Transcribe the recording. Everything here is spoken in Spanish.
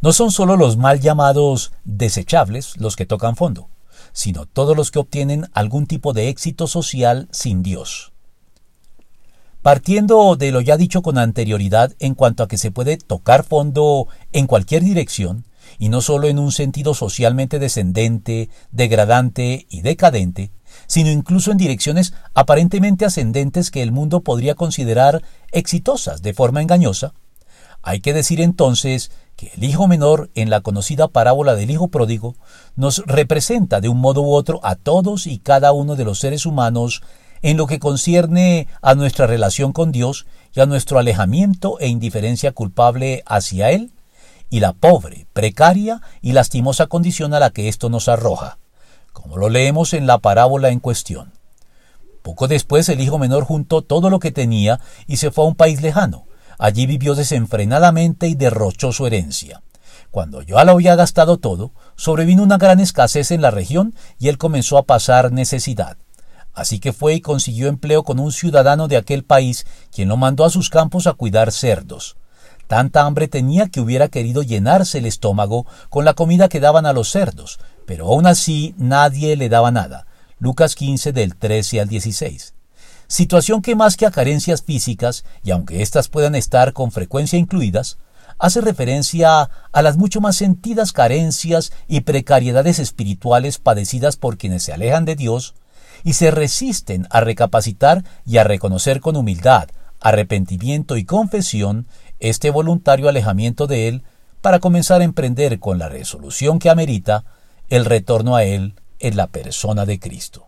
No son solo los mal llamados desechables los que tocan fondo, sino todos los que obtienen algún tipo de éxito social sin Dios. Partiendo de lo ya dicho con anterioridad en cuanto a que se puede tocar fondo en cualquier dirección, y no solo en un sentido socialmente descendente, degradante y decadente, sino incluso en direcciones aparentemente ascendentes que el mundo podría considerar exitosas de forma engañosa, hay que decir entonces que el hijo menor en la conocida parábola del hijo pródigo nos representa de un modo u otro a todos y cada uno de los seres humanos en lo que concierne a nuestra relación con Dios y a nuestro alejamiento e indiferencia culpable hacia Él y la pobre, precaria y lastimosa condición a la que esto nos arroja, como lo leemos en la parábola en cuestión. Poco después el hijo menor juntó todo lo que tenía y se fue a un país lejano. Allí vivió desenfrenadamente y derrochó su herencia. Cuando ya lo había gastado todo, sobrevino una gran escasez en la región y él comenzó a pasar necesidad. Así que fue y consiguió empleo con un ciudadano de aquel país, quien lo mandó a sus campos a cuidar cerdos. Tanta hambre tenía que hubiera querido llenarse el estómago con la comida que daban a los cerdos, pero aún así nadie le daba nada. Lucas 15 del 13 al 16. Situación que más que a carencias físicas, y aunque éstas puedan estar con frecuencia incluidas, hace referencia a las mucho más sentidas carencias y precariedades espirituales padecidas por quienes se alejan de Dios y se resisten a recapacitar y a reconocer con humildad, arrepentimiento y confesión este voluntario alejamiento de Él para comenzar a emprender con la resolución que amerita el retorno a Él en la persona de Cristo.